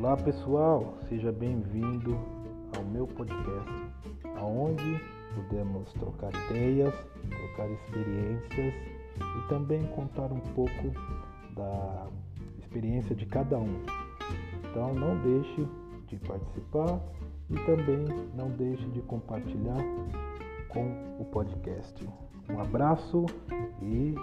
Olá pessoal, seja bem-vindo ao meu podcast, aonde podemos trocar ideias, trocar experiências e também contar um pouco da experiência de cada um. Então não deixe de participar e também não deixe de compartilhar com o podcast. Um abraço e